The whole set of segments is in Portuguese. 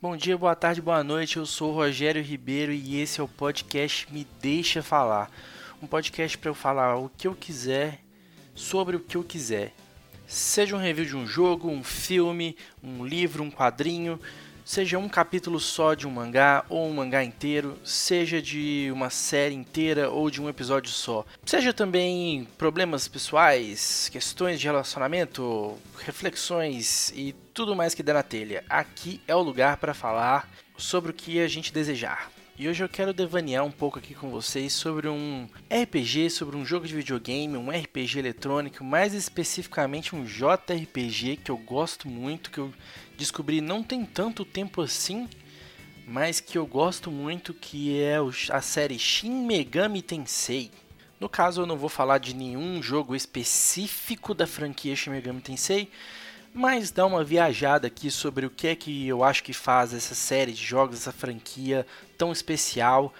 Bom dia, boa tarde, boa noite. Eu sou Rogério Ribeiro e esse é o podcast Me Deixa Falar. Um podcast para eu falar o que eu quiser sobre o que eu quiser. Seja um review de um jogo, um filme, um livro, um quadrinho, seja um capítulo só de um mangá ou um mangá inteiro, seja de uma série inteira ou de um episódio só. Seja também problemas pessoais, questões de relacionamento, reflexões e tudo mais que der na telha. Aqui é o lugar para falar sobre o que a gente desejar. E hoje eu quero devanear um pouco aqui com vocês sobre um RPG, sobre um jogo de videogame, um RPG eletrônico, mais especificamente um JRPG que eu gosto muito, que eu descobri não tem tanto tempo assim, mas que eu gosto muito, que é a série Shin Megami Tensei. No caso, eu não vou falar de nenhum jogo específico da franquia Shin Megami Tensei, mas dar uma viajada aqui sobre o que é que eu acho que faz essa série de jogos, essa franquia tão especial,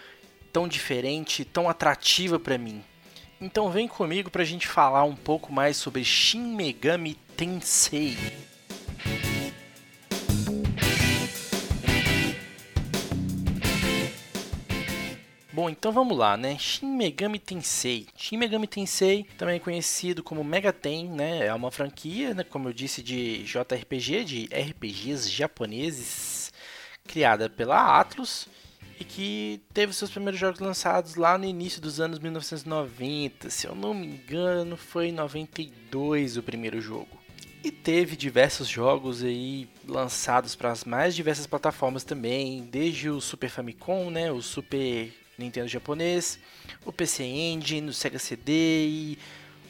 tão diferente, tão atrativa para mim. Então vem comigo para a gente falar um pouco mais sobre Shin Megami Tensei. Bom, então vamos lá, né? Shin Megami Tensei. Shin Megami Tensei também conhecido como Mega Ten, né? É uma franquia, né? como eu disse, de JRPG, de RPGs japoneses, criada pela Atlus e que teve seus primeiros jogos lançados lá no início dos anos 1990. Se eu não me engano, foi em 92 o primeiro jogo. E teve diversos jogos aí lançados para as mais diversas plataformas também, desde o Super Famicom, né, o Super Nintendo japonês, o PC Engine, o Sega CD e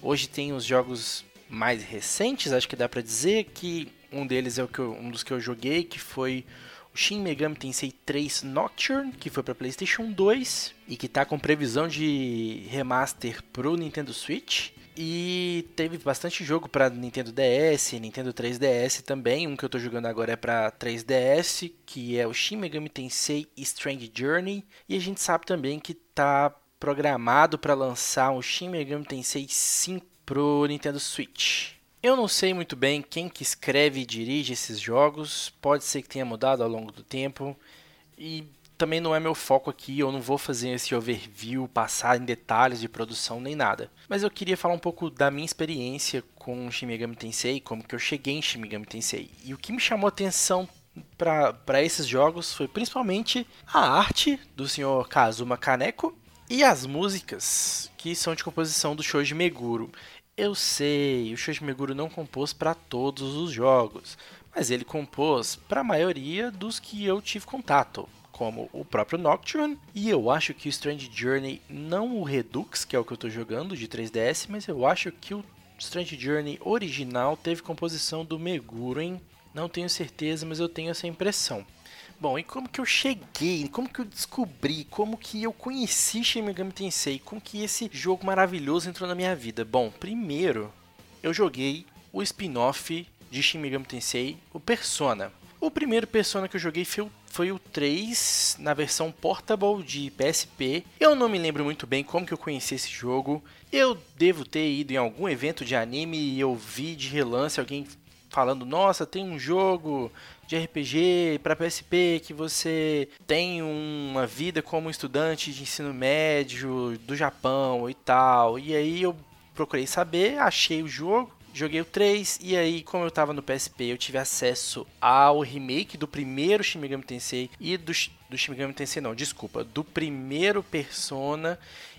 hoje tem os jogos mais recentes, acho que dá para dizer que um deles é o que eu, um dos que eu joguei, que foi o Shin Megami Tensei 3 Nocturne, que foi para PlayStation 2 e que está com previsão de remaster pro Nintendo Switch. E teve bastante jogo para Nintendo DS, Nintendo 3DS também. Um que eu estou jogando agora é para 3DS, que é o Shin Megami Tensei Strange Journey. E a gente sabe também que está programado para lançar um Shin Megami Tensei 5 pro Nintendo Switch. Eu não sei muito bem quem que escreve e dirige esses jogos, pode ser que tenha mudado ao longo do tempo. E também não é meu foco aqui, eu não vou fazer esse overview, passar em detalhes de produção nem nada. Mas eu queria falar um pouco da minha experiência com Shin Megami Tensei, como que eu cheguei em Shin Megami Tensei. E o que me chamou atenção para esses jogos foi principalmente a arte do senhor Kazuma Kaneko e as músicas que são de composição do Shoji Meguro. Eu sei, o Shoji Meguro não compôs para todos os jogos, mas ele compôs para a maioria dos que eu tive contato como o próprio Nocturne, e eu acho que o Strange Journey, não o Redux, que é o que eu estou jogando de 3DS, mas eu acho que o Strange Journey original teve composição do Meguro, hein? Não tenho certeza, mas eu tenho essa impressão. Bom, e como que eu cheguei, como que eu descobri, como que eu conheci Shin Megami Tensei, como que esse jogo maravilhoso entrou na minha vida? Bom, primeiro, eu joguei o spin-off de Shin Megami Tensei, o Persona. O primeiro Persona que eu joguei foi o, foi o 3 na versão portable de PSP. Eu não me lembro muito bem como que eu conheci esse jogo. Eu devo ter ido em algum evento de anime e eu vi de relance alguém falando: "Nossa, tem um jogo de RPG para PSP que você tem uma vida como estudante de ensino médio do Japão e tal". E aí eu procurei saber, achei o jogo Joguei o 3 e aí, como eu tava no PSP, eu tive acesso ao remake do primeiro Shin Megami Tensei e do, do Shin Megami Tensei não, desculpa, do primeiro Persona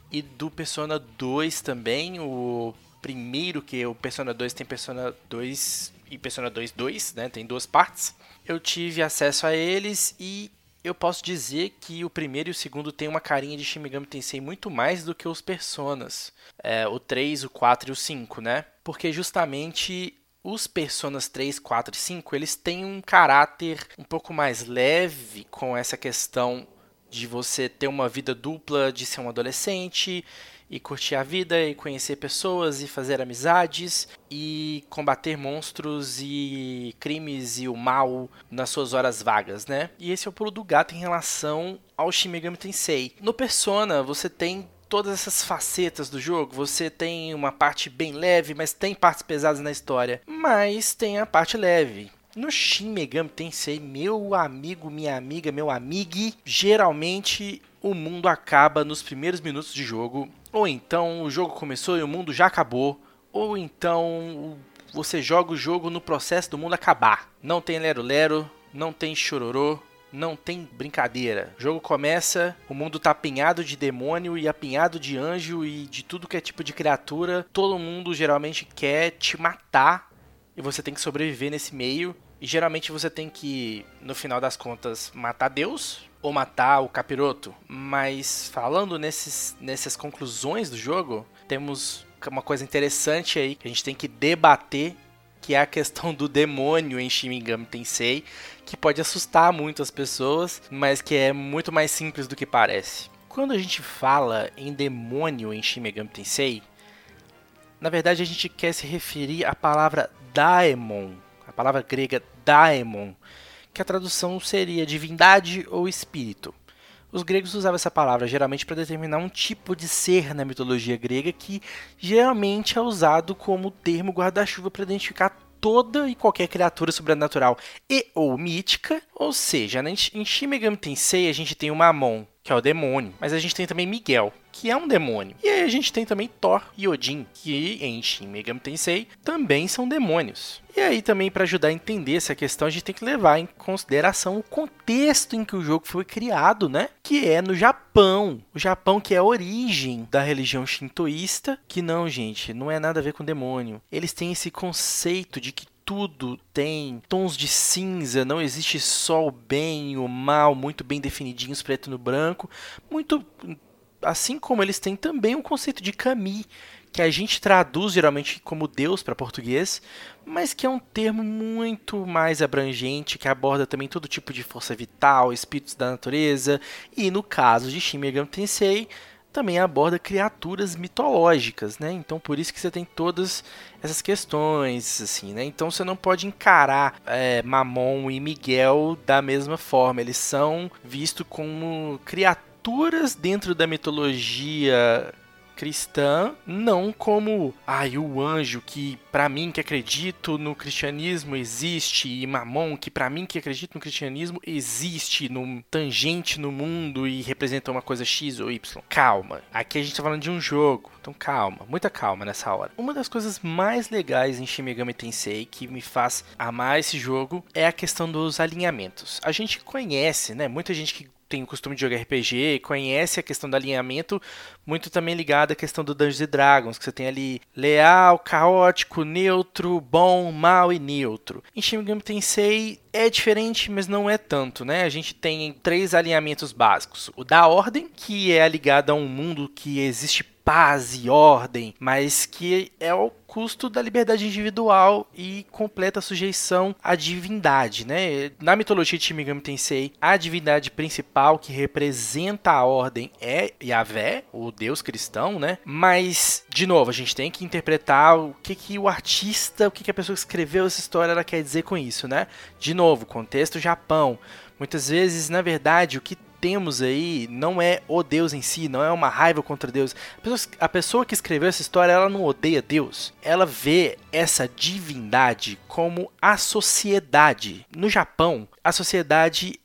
e do Persona 2 também, o primeiro que o Persona 2 tem Persona 2 e Persona 2 2, né? Tem duas partes. Eu tive acesso a eles e eu posso dizer que o primeiro e o segundo tem uma carinha de Shin Megami Tensei muito mais do que os Personas. É, o 3, o 4 e o 5, né? Porque justamente os Personas 3, 4 e 5, eles têm um caráter um pouco mais leve com essa questão de você ter uma vida dupla, de ser um adolescente e curtir a vida e conhecer pessoas e fazer amizades e combater monstros e crimes e o mal nas suas horas vagas, né? E esse é o pulo do gato em relação ao Shin Megami Tensei. No Persona, você tem todas essas facetas do jogo. Você tem uma parte bem leve, mas tem partes pesadas na história. Mas tem a parte leve. No Shin Megami Tensei, meu amigo, minha amiga, meu amigo, geralmente o mundo acaba nos primeiros minutos de jogo, ou então o jogo começou e o mundo já acabou, ou então você joga o jogo no processo do mundo acabar. Não tem lero-lero, não tem chororô, não tem brincadeira. O jogo começa, o mundo tá apinhado de demônio e apinhado de anjo e de tudo que é tipo de criatura. Todo mundo geralmente quer te matar e você tem que sobreviver nesse meio. E geralmente você tem que, no final das contas, matar Deus ou matar o capiroto. Mas falando nesses, nessas conclusões do jogo, temos uma coisa interessante aí que a gente tem que debater que é a questão do demônio em Shin Megami Tensei, que pode assustar muito as pessoas, mas que é muito mais simples do que parece. Quando a gente fala em demônio em Shin Megami Tensei, na verdade a gente quer se referir à palavra daemon, a palavra grega daemon, que a tradução seria divindade ou espírito. Os gregos usavam essa palavra geralmente para determinar um tipo de ser na mitologia grega que geralmente é usado como termo guarda-chuva para identificar toda e qualquer criatura sobrenatural e ou mítica. Ou seja, em Shin Megami Tensei a gente tem o Mamon, que é o demônio, mas a gente tem também Miguel, que é um demônio. E aí a gente tem também Thor e Odin, que em Shin Megami Tensei também são demônios. E aí também para ajudar a entender essa questão, a gente tem que levar em consideração o contexto em que o jogo foi criado, né? Que é no Japão. O Japão que é a origem da religião shintoísta, que não, gente, não é nada a ver com demônio. Eles têm esse conceito de que tudo tem tons de cinza, não existe só o bem e o mal muito bem definidinhos preto no branco, muito assim como eles têm também o conceito de kami, que a gente traduz geralmente como Deus para português, mas que é um termo muito mais abrangente, que aborda também todo tipo de força vital, espíritos da natureza, e no caso de Shin Megami Tensei, também aborda criaturas mitológicas, né? Então por isso que você tem todas essas questões, assim, né? Então você não pode encarar é, Mamon e Miguel da mesma forma. Eles são vistos como criaturas criaturas dentro da mitologia cristã, não como ai o anjo que para mim que acredito no cristianismo existe e Mamon que para mim que acredito no cristianismo existe no tangente no mundo e representa uma coisa X ou Y. Calma, aqui a gente tá falando de um jogo. Então calma, muita calma nessa hora. Uma das coisas mais legais em Shin Megami Tensei que me faz amar esse jogo é a questão dos alinhamentos. A gente conhece, né, muita gente que tem o costume de jogar RPG, conhece a questão do alinhamento, muito também ligado à questão do Dungeons Dragons, que você tem ali leal, caótico, neutro, bom, mal e neutro. Em Shin Megami Tensei é diferente, mas não é tanto, né? A gente tem três alinhamentos básicos. O da ordem, que é ligado a um mundo que existe paz e ordem, mas que é o custo da liberdade individual e completa sujeição à divindade, né? Na mitologia de Shimigami Tensei, a divindade principal que representa a ordem é Yahvé, o deus cristão, né? Mas, de novo, a gente tem que interpretar o que, que o artista, o que, que a pessoa que escreveu essa história ela quer dizer com isso, né? De novo, contexto Japão. Muitas vezes, na verdade, o que temos aí não é o Deus em si, não é uma raiva contra Deus. A pessoa, a pessoa, que escreveu essa história, ela não odeia Deus. Ela vê essa divindade como a sociedade. No Japão, a sociedade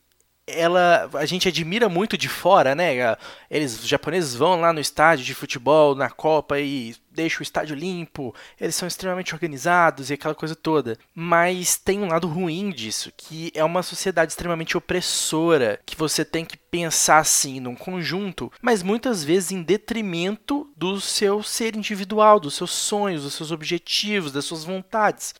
ela a gente admira muito de fora, né? Eles os japoneses vão lá no estádio de futebol na Copa e deixam o estádio limpo, eles são extremamente organizados e aquela coisa toda. Mas tem um lado ruim disso, que é uma sociedade extremamente opressora, que você tem que pensar assim num conjunto, mas muitas vezes em detrimento do seu ser individual, dos seus sonhos, dos seus objetivos, das suas vontades.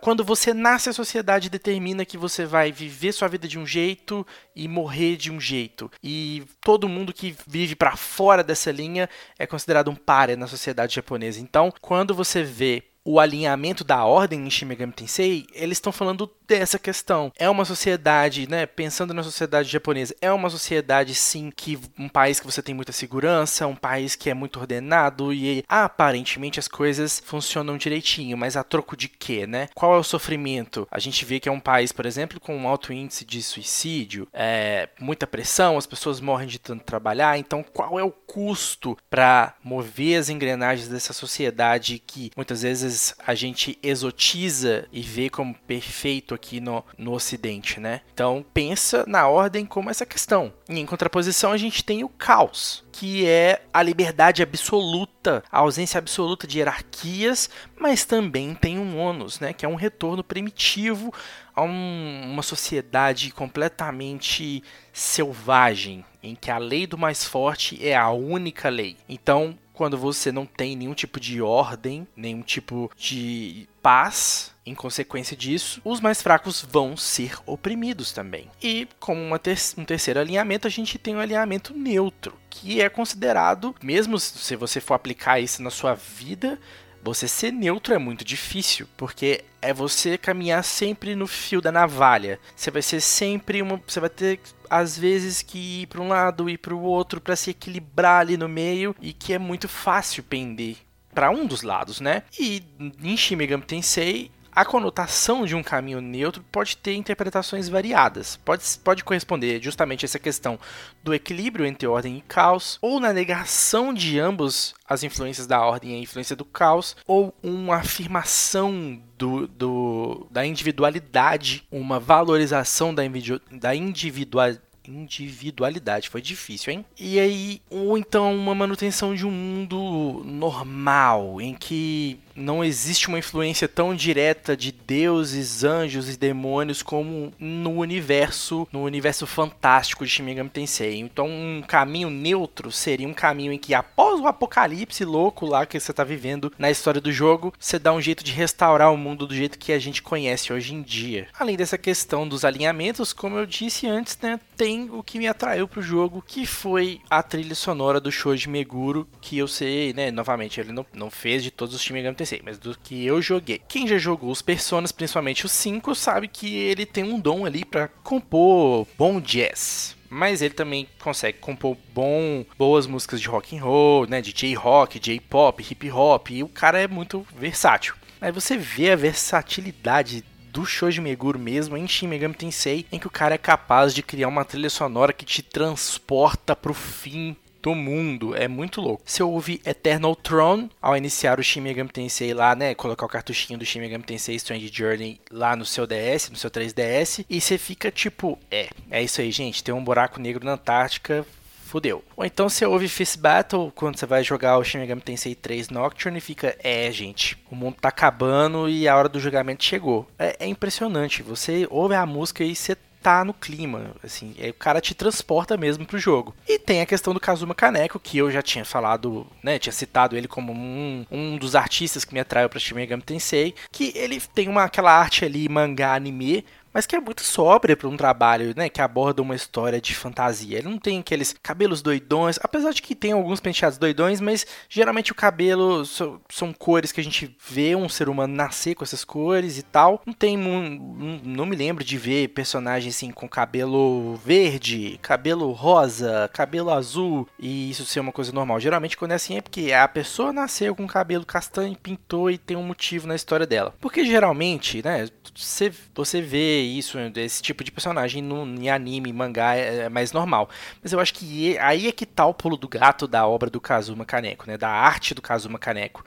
Quando você nasce, a sociedade determina que você vai viver sua vida de um jeito e morrer de um jeito. E todo mundo que vive para fora dessa linha é considerado um páreo na sociedade japonesa. Então, quando você vê o alinhamento da ordem em Shin Megami Tensei, eles estão falando dessa questão. É uma sociedade, né, pensando na sociedade japonesa, é uma sociedade sim que um país que você tem muita segurança, um país que é muito ordenado e aparentemente as coisas funcionam direitinho, mas a troco de quê, né? Qual é o sofrimento? A gente vê que é um país, por exemplo, com um alto índice de suicídio, é, muita pressão, as pessoas morrem de tanto trabalhar, então qual é o custo para mover as engrenagens dessa sociedade que muitas vezes a gente exotiza e vê como perfeito aqui no, no Ocidente, né? Então pensa na ordem como essa questão. E em contraposição a gente tem o caos, que é a liberdade absoluta, a ausência absoluta de hierarquias, mas também tem um ônus, né? Que é um retorno primitivo a um, uma sociedade completamente selvagem, em que a lei do mais forte é a única lei. Então, quando você não tem nenhum tipo de ordem, nenhum tipo de paz, em consequência disso, os mais fracos vão ser oprimidos também. E como ter um terceiro alinhamento, a gente tem o um alinhamento neutro, que é considerado, mesmo se você for aplicar isso na sua vida, você ser neutro é muito difícil, porque é você caminhar sempre no fio da navalha. Você vai ser sempre uma, você vai ter às vezes que ir para um lado e para o outro para se equilibrar ali no meio e que é muito fácil pender para um dos lados, né? E em Shin Megami Tensei a conotação de um caminho neutro pode ter interpretações variadas. Pode, pode corresponder justamente a essa questão do equilíbrio entre ordem e caos, ou na negação de ambos as influências da ordem e a influência do caos, ou uma afirmação do, do da individualidade, uma valorização da, da individualidade individualidade. Foi difícil, hein? E aí, ou então uma manutenção de um mundo normal, em que não existe uma influência tão direta de deuses, anjos e demônios como no universo, no universo fantástico de Shin Megami Tensei. Então, um caminho neutro seria um caminho em que após o apocalipse louco lá que você está vivendo na história do jogo, você dá um jeito de restaurar o mundo do jeito que a gente conhece hoje em dia. Além dessa questão dos alinhamentos, como eu disse antes, né, tem o que me atraiu pro jogo, que foi a trilha sonora do Shoji Meguro, que eu sei, né, novamente, ele não, não fez de todos os Shin Megami mas do que eu joguei. Quem já jogou os Personas, principalmente os 5, sabe que ele tem um dom ali para compor bom jazz mas ele também consegue compor bom, boas músicas de rock and roll, né, de J-rock, J-pop, hip hop, e o cara é muito versátil. Aí você vê a versatilidade do Shoji Meguro mesmo em Shin Megami Tensei, em que o cara é capaz de criar uma trilha sonora que te transporta pro fim do mundo. É muito louco. Eu ouvir Eternal Throne ao iniciar o Shin Megami Tensei lá, né, colocar o cartuchinho do Shin Megami Tensei Strange Journey lá no seu DS, no seu 3DS, e você fica tipo, é, é isso aí, gente, tem um buraco negro na Antártica, fudeu. Ou então você ouve Fist Battle quando você vai jogar o Shin Megami Tensei 3 Nocturne e fica, é, gente, o mundo tá acabando e a hora do julgamento chegou. É, é impressionante, você ouve a música e você tá no clima, assim, aí o cara te transporta mesmo pro jogo. E tem a questão do Kazuma Kaneko, que eu já tinha falado, né, tinha citado ele como um, um dos artistas que me atraiu pra Shin Megami Tensei, que ele tem uma aquela arte ali mangá anime mas que é muito sóbria para um trabalho, né, que aborda uma história de fantasia. Ele não tem aqueles cabelos doidões, apesar de que tem alguns penteados doidões, mas geralmente o cabelo so, são cores que a gente vê um ser humano nascer com essas cores e tal. Não tem, não, não me lembro de ver personagens assim com cabelo verde, cabelo rosa, cabelo azul e isso ser uma coisa normal. Geralmente quando é assim é porque a pessoa nasceu com cabelo castanho, pintou e tem um motivo na história dela. Porque geralmente, né, você, você vê isso, esse tipo de personagem no, em anime, mangá é, é mais normal. Mas eu acho que aí é que tá o pulo do gato da obra do Kazuma Kaneko, né? Da arte do Kazuma Kaneko.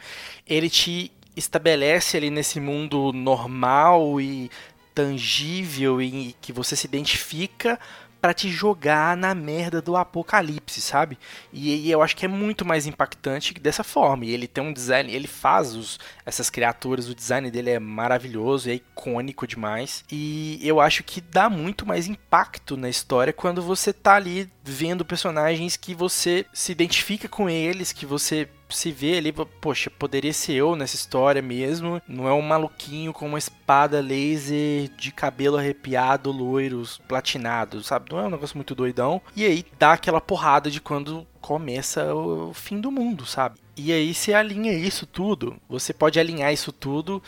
Ele te estabelece ali nesse mundo normal e tangível e que você se identifica para te jogar na merda do apocalipse, sabe? E, e, eu acho que é muito mais impactante dessa forma. E ele tem um design, ele faz os, essas criaturas, o design dele é maravilhoso, é icônico demais. E eu acho que dá muito mais impacto na história quando você tá ali vendo personagens que você se identifica com eles, que você se vê ali, poxa, poderia ser eu nessa história mesmo. Não é um maluquinho com uma espada laser de cabelo arrepiado, loiros, platinados, sabe? Não é um negócio muito doidão. E aí dá aquela porrada de quando começa o fim do mundo, sabe? E aí você alinha isso tudo. Você pode alinhar isso tudo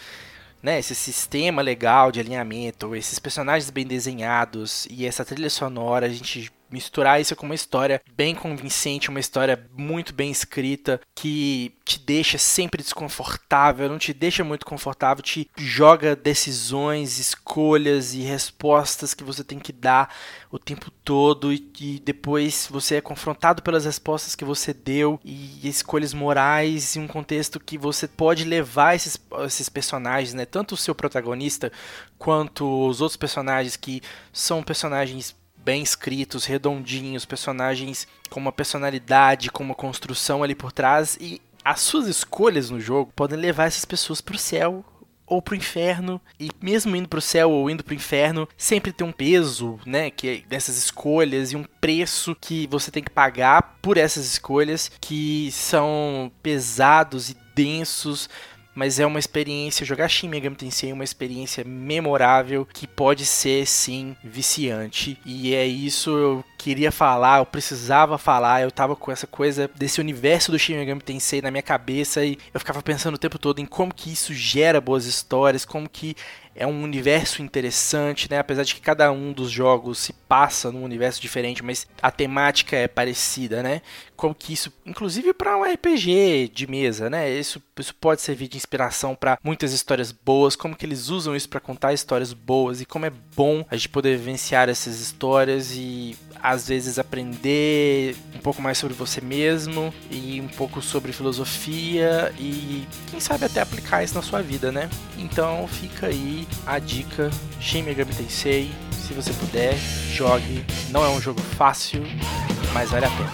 né, esse sistema legal de alinhamento, esses personagens bem desenhados e essa trilha sonora, a gente misturar isso com uma história bem convincente, uma história muito bem escrita, que te deixa sempre desconfortável, não te deixa muito confortável, te joga decisões, escolhas e respostas que você tem que dar o tempo todo e, e depois você é confrontado pelas respostas que você deu e escolhas morais e um contexto que você pode levar esses, esses personagens, né? Tanto o seu protagonista quanto os outros personagens que são personagens bem escritos, redondinhos, personagens com uma personalidade, com uma construção ali por trás e as suas escolhas no jogo podem levar essas pessoas para o céu ou pro inferno. E mesmo indo pro céu ou indo pro inferno, sempre tem um peso, né? Que é dessas escolhas e um preço que você tem que pagar por essas escolhas que são pesados e densos mas é uma experiência, jogar Shin Megami Tensei é uma experiência memorável que pode ser sim viciante. E é isso queria falar, eu precisava falar, eu tava com essa coisa desse universo do Shin Megami Tensei na minha cabeça e eu ficava pensando o tempo todo em como que isso gera boas histórias, como que é um universo interessante, né? Apesar de que cada um dos jogos se passa num universo diferente, mas a temática é parecida, né? Como que isso, inclusive para um RPG de mesa, né? Isso, isso pode servir de inspiração para muitas histórias boas, como que eles usam isso para contar histórias boas e como é bom a gente poder vivenciar essas histórias e às vezes aprender um pouco mais sobre você mesmo e um pouco sobre filosofia e quem sabe até aplicar isso na sua vida, né? Então fica aí a dica Shin Megami Tensei, se você puder, jogue. Não é um jogo fácil, mas vale a pena.